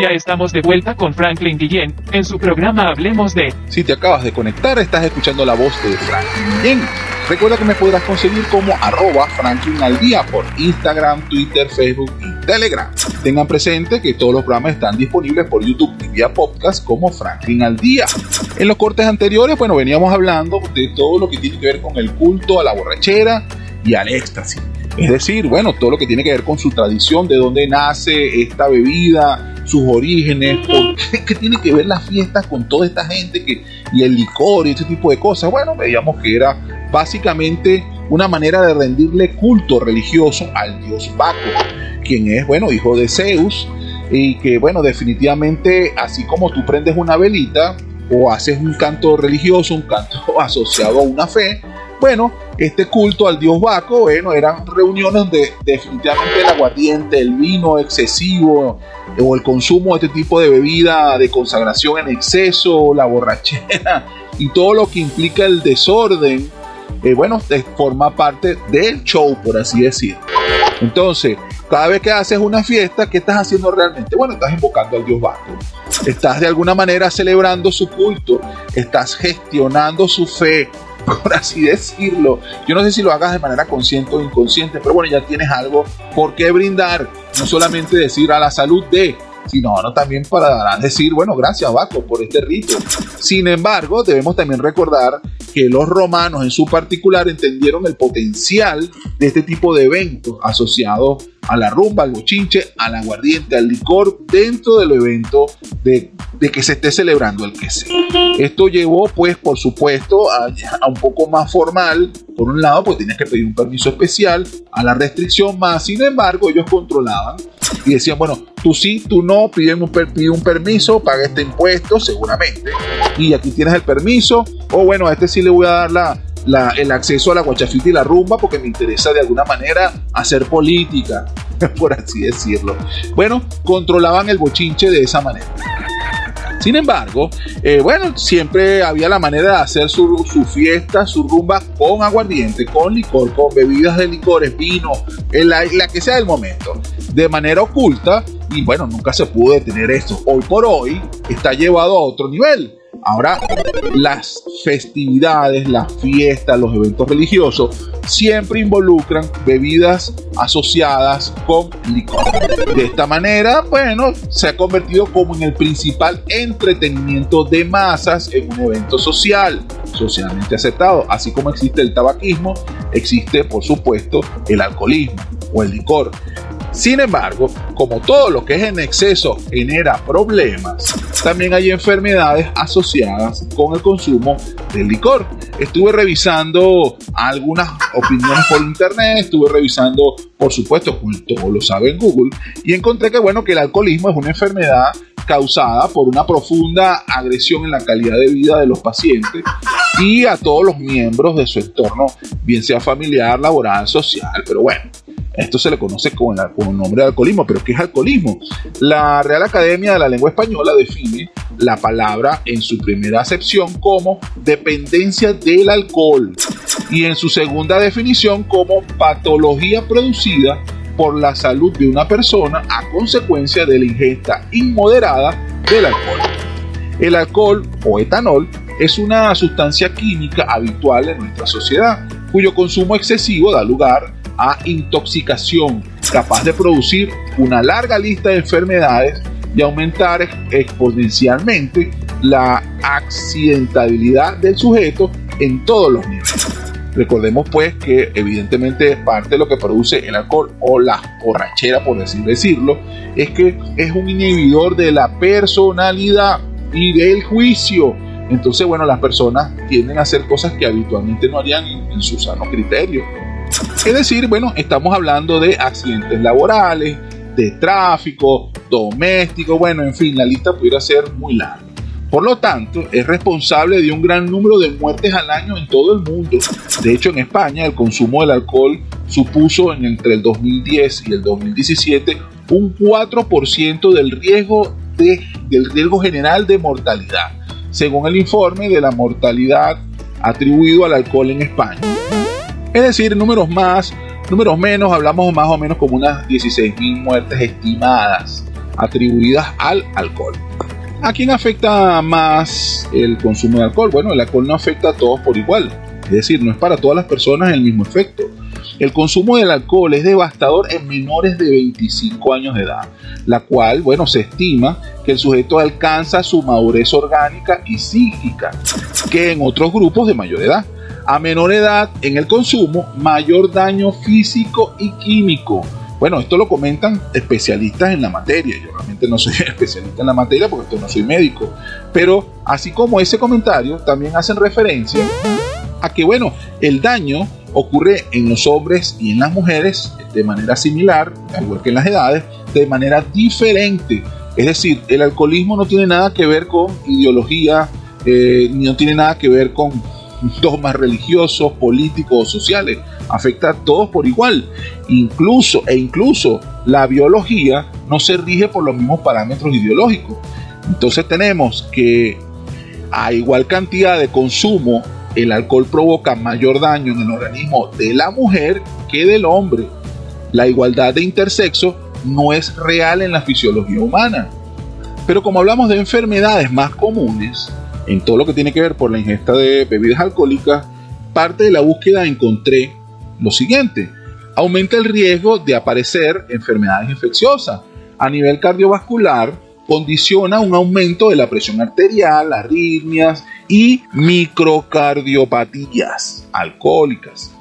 Ya estamos de vuelta con Franklin Guillén en su programa Hablemos de. Si te acabas de conectar, estás escuchando la voz de Franklin Guillén. Recuerda que me podrás conseguir como arroba Franklin al día por Instagram, Twitter, Facebook y Telegram. Tengan presente que todos los programas están disponibles por YouTube y vía podcast como Franklin al día. En los cortes anteriores, bueno, veníamos hablando de todo lo que tiene que ver con el culto a la borrachera y al éxtasis. Es decir, bueno, todo lo que tiene que ver con su tradición, de dónde nace esta bebida, sus orígenes, por qué, tiene que ver las fiestas con toda esta gente que, y el licor y ese tipo de cosas. Bueno, veíamos que era básicamente una manera de rendirle culto religioso al dios Baco, quien es, bueno, hijo de Zeus, y que, bueno, definitivamente, así como tú prendes una velita o haces un canto religioso, un canto asociado a una fe, bueno, este culto al dios Baco, bueno, eran reuniones donde definitivamente el aguardiente, el vino excesivo o el consumo de este tipo de bebida de consagración en exceso, la borrachera y todo lo que implica el desorden, eh, bueno, forma parte del show, por así decirlo. Entonces, cada vez que haces una fiesta, ¿qué estás haciendo realmente? Bueno, estás invocando al dios Baco. Estás de alguna manera celebrando su culto, estás gestionando su fe, por así decirlo. Yo no sé si lo hagas de manera consciente o inconsciente, pero bueno, ya tienes algo por qué brindar. No solamente decir a la salud de, sino no, también para decir, bueno, gracias Baco por este rito. Sin embargo, debemos también recordar que los romanos en su particular entendieron el potencial de este tipo de eventos asociados a la rumba, al bochinche, al aguardiente, al licor dentro del evento de, que se esté celebrando el que. Esto llevó pues por supuesto a, a, un poco más formal, por un lado pues tienes que pedir un permiso especial, a la restricción más, sin embargo ellos controlaban y decían bueno, tú sí, tú no, piden un, pide un permiso, paga este impuesto seguramente. Y aquí tienes el permiso. O bueno, a este sí le voy a dar la, el acceso a la guachafita y la rumba porque me interesa de alguna manera hacer política, por así decirlo. Bueno, controlaban el bochinche de esa manera. Sin embargo, eh, bueno, siempre había la manera de hacer su, fiesta, su rumba con aguardiente, con licor, con bebidas de licores, vino, la, la que sea del momento, de manera oculta. Y bueno, nunca se pudo detener esto. Hoy por hoy está llevado a otro nivel Ahora, las festividades, las fiestas, los eventos religiosos siempre involucran bebidas asociadas con licor. De esta manera, bueno, se ha convertido como en el principal entretenimiento de masas en un evento social, socialmente aceptado. Así como existe el tabaquismo, existe, por supuesto, el alcoholismo o el licor. Sin embargo, como todo lo que es en exceso genera problemas, también hay enfermedades asociadas con el consumo del licor. Estuve revisando algunas opiniones por internet, estuve revisando, por supuesto, como todo lo sabe en Google, y encontré que bueno, que el alcoholismo es una enfermedad causada por una profunda agresión en la calidad de vida de los pacientes y a todos los miembros de su entorno, bien sea familiar, laboral, social, pero bueno, esto se le conoce con, el nombre de alcoholismo, pero ¿qué es alcoholismo? La Real Academia de la Lengua Española define la palabra en su primera acepción como dependencia del alcohol y en su segunda definición como patología producida por la salud de una persona a consecuencia de la ingesta inmoderada del alcohol. El alcohol o etanol es una sustancia química habitual en nuestra sociedad, cuyo consumo excesivo da lugar a intoxicación, capaz de producir una larga lista de enfermedades y aumentar exponencialmente la accidentabilidad del sujeto en todos los niveles. Recordemos pues que evidentemente parte de lo que produce el alcohol o la borrachera, por así decirlo, es que es un inhibidor de la personalidad y del juicio. Entonces, bueno, las personas tienden a hacer cosas que habitualmente no harían en su sano criterio. Es decir, bueno, estamos hablando de accidentes laborales, de tráfico, doméstico, bueno, en fin, la lista pudiera ser muy larga. Por lo tanto, es responsable de un gran número de muertes al año en todo el mundo. De hecho, en España el consumo del alcohol supuso en entre el 2010 y el 2017 un 4% del riesgo, del riesgo general de mortalidad, según el informe de la mortalidad atribuido al alcohol en España. Es decir, números más, números menos, hablamos más o menos como unas 16.000 muertes estimadas atribuidas al alcohol. ¿A quién afecta más el consumo de alcohol? Bueno, el alcohol no afecta a todos por igual. Es decir, no es para todas las personas el mismo efecto. El consumo del alcohol es devastador en menores de 25 años de edad, la cual, bueno, se estima que el sujeto alcanza su madurez orgánica y psíquica que en otros grupos de mayor edad. A menor edad, en el consumo, mayor daño físico y químico. Bueno, esto lo comentan especialistas en la materia. Yo realmente no soy especialista en la materia porque no soy médico. Pero así como ese comentario, también hacen referencia a que, bueno, el daño ocurre en los hombres y en las mujeres de manera similar, al igual que en las edades, de manera diferente. Es decir, el alcoholismo no tiene nada que ver con ideología, eh, ni no tiene nada que ver con dogmas religiosos, políticos o sociales. Afecta a todos por igual. Incluso e incluso la biología no se rige por los mismos parámetros ideológicos. Entonces tenemos que a igual cantidad de consumo el alcohol provoca mayor daño en el organismo de la mujer que del hombre. La igualdad de intersexo no es real en la fisiología humana. Pero como hablamos de enfermedades más comunes, en todo lo que tiene que ver por la ingesta de bebidas alcohólicas, parte de la búsqueda encontré lo siguiente. Aumenta el riesgo de aparecer enfermedades infecciosas. A nivel cardiovascular, condiciona un aumento de la presión arterial, arritmias y microcardiopatías alcohólicas.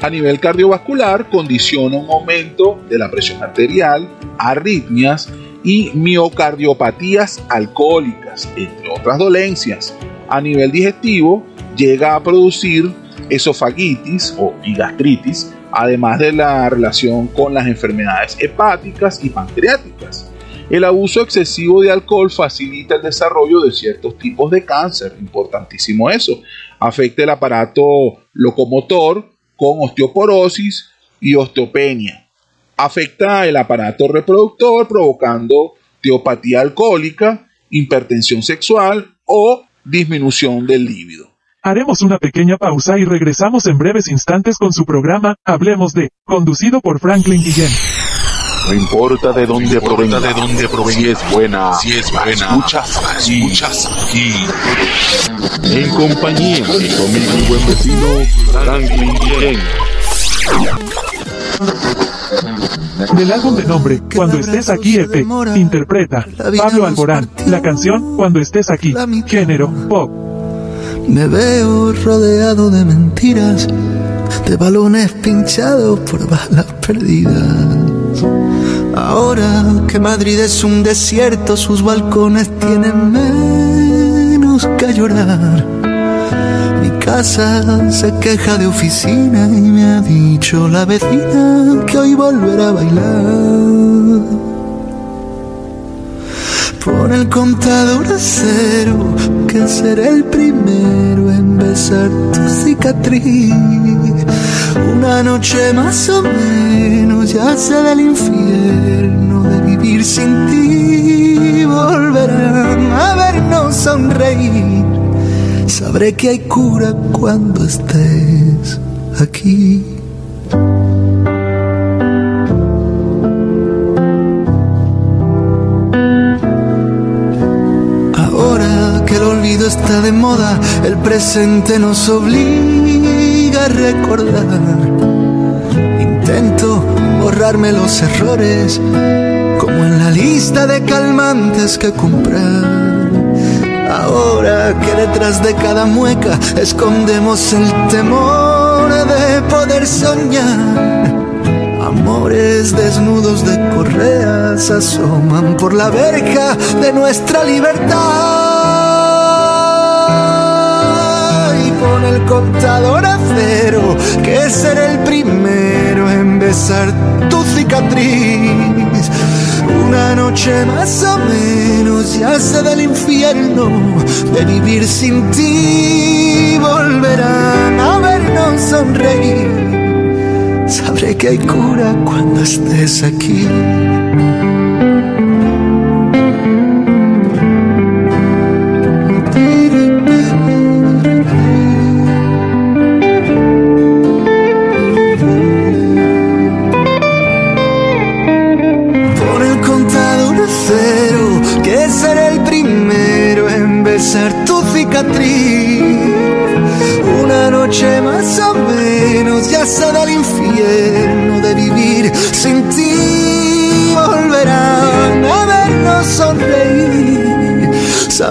A nivel cardiovascular, condiciona un aumento de la presión arterial, arritmias y miocardiopatías alcohólicas, entre otras dolencias. A nivel digestivo, llega a producir esofagitis o gastritis, además de la relación con las enfermedades hepáticas y pancreáticas. El abuso excesivo de alcohol facilita el desarrollo de ciertos tipos de cáncer, importantísimo eso. Afecta el aparato locomotor con osteoporosis y osteopenia. Afecta el aparato reproductor provocando teopatía alcohólica, hipertensión sexual o disminución del líbido. Haremos una pequeña pausa y regresamos en breves instantes con su programa Hablemos de, conducido por Franklin Guillén. No importa de dónde provenga, de dónde provenga, si es buena, si es buena, escuchas, escuchas aquí. En compañía de y buen vecino Franklin Yen. Del álbum de nombre, Cuando estés aquí EP, interpreta Pablo Alborán, la canción Cuando estés aquí, género pop. Me veo rodeado de mentiras, de balones pinchados por balas perdidas. Ahora que Madrid es un desierto, sus balcones tienen menos que llorar. Casa se queja de oficina y me ha dicho la vecina que hoy volverá a bailar. Pon el contador a cero, que seré el primero en besar tu cicatriz. Una noche más o menos ya del infierno Sabré que hay cura cuando estés aquí. Ahora que el olvido está de moda, el presente nos obliga a recordar. Intento borrarme los errores, como en la lista de calmantes que comprar. Ahora que detrás de cada mueca escondemos el temor de poder soñar. Amores desnudos de correas asoman por la verja de nuestra libertad. Y pon el contador a cero, que seré el primero en besar tu cicatriz. Una noche más o menos ya sé del infierno de vivir sin ti. Volverán a vernos sonreír. Sabré que hay cura cuando estés aquí.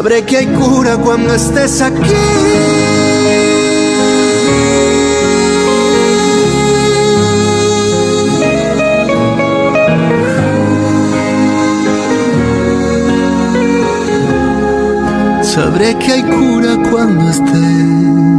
Sabré que hay cura cuando estés aquí. Sabré que hay cura cuando estés